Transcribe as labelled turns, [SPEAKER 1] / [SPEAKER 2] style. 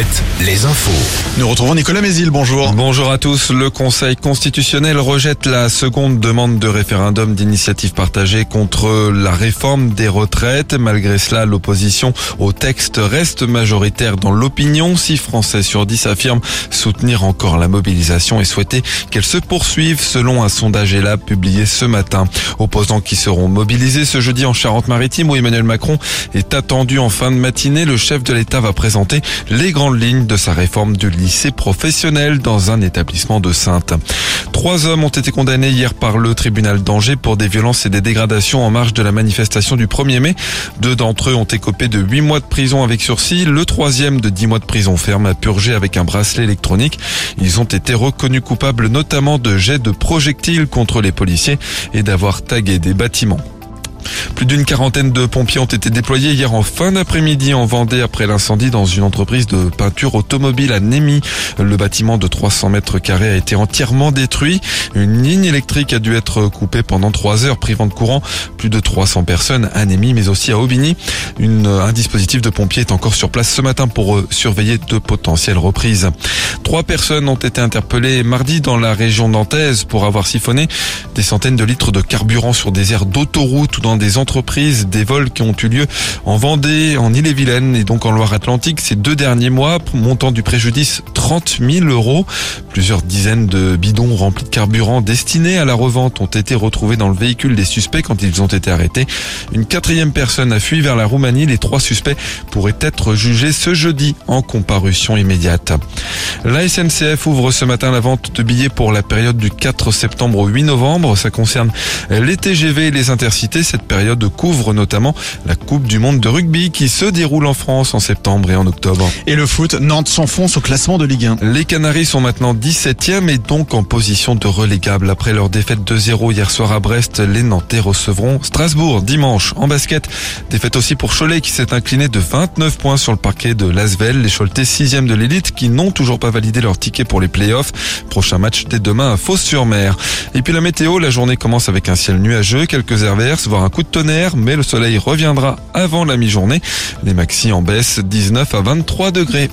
[SPEAKER 1] 7, les infos.
[SPEAKER 2] Nous retrouvons Nicolas Mézil, bonjour.
[SPEAKER 3] Bonjour à tous. Le Conseil constitutionnel rejette la seconde demande de référendum d'initiative partagée contre la réforme des retraites. Malgré cela, l'opposition au texte reste majoritaire dans l'opinion. 6 Français sur 10 affirment soutenir encore la mobilisation et souhaiter qu'elle se poursuive selon un sondage ELAB publié ce matin. Opposants qui seront mobilisés ce jeudi en Charente-Maritime où Emmanuel Macron est attendu en fin de matinée. Le chef de l'État va présenter les lignes de sa réforme du lycée professionnel dans un établissement de Sainte. Trois hommes ont été condamnés hier par le tribunal d'Angers pour des violences et des dégradations en marge de la manifestation du 1er mai. Deux d'entre eux ont écopé de huit mois de prison avec sursis. Le troisième de dix mois de prison ferme à purger avec un bracelet électronique. Ils ont été reconnus coupables notamment de jets de projectiles contre les policiers et d'avoir tagué des bâtiments. Plus d'une quarantaine de pompiers ont été déployés hier en fin d'après-midi en Vendée après l'incendie dans une entreprise de peinture automobile à Némy. Le bâtiment de 300 mètres carrés a été entièrement détruit. Une ligne électrique a dû être coupée pendant trois heures, privant de courant plus de 300 personnes à Némy, mais aussi à Aubigny. Un dispositif de pompiers est encore sur place ce matin pour surveiller de potentielles reprises. Trois personnes ont été interpellées mardi dans la région nantaise pour avoir siphonné des centaines de litres de carburant sur des aires d'autoroute ou dans des entreprises, des vols qui ont eu lieu en Vendée, en Ille-et-Vilaine et donc en Loire-Atlantique ces deux derniers mois, montant du préjudice 30 000 euros. Plusieurs dizaines de bidons remplis de carburant destinés à la revente ont été retrouvés dans le véhicule des suspects quand ils ont été arrêtés. Une quatrième personne a fui vers la Roumanie. Les trois suspects pourraient être jugés ce jeudi en comparution immédiate. La SNCF ouvre ce matin la vente de billets pour la période du 4 septembre au 8 novembre. Ça concerne les TGV et les intercités. Cette période couvre notamment la Coupe du Monde de rugby qui se déroule en France en septembre et en octobre.
[SPEAKER 2] Et le foot, Nantes s'enfonce au classement de Ligue 1.
[SPEAKER 3] Les Canaries sont maintenant 17e et donc en position de relégable. Après leur défaite 2-0 hier soir à Brest, les Nantais recevront Strasbourg dimanche en basket. Défaite aussi pour Cholet qui s'est incliné de 29 points sur le parquet de Lasvel. Les Choletais 6e de l'élite qui n'ont toujours pas validé leur ticket pour les playoffs. Prochain match dès demain à Fos-sur-Mer. Et puis la météo, la journée commence avec un ciel nuageux, quelques averses, voire un coup de mais le soleil reviendra avant la mi-journée. Les maxi en baisse 19 à 23 degrés.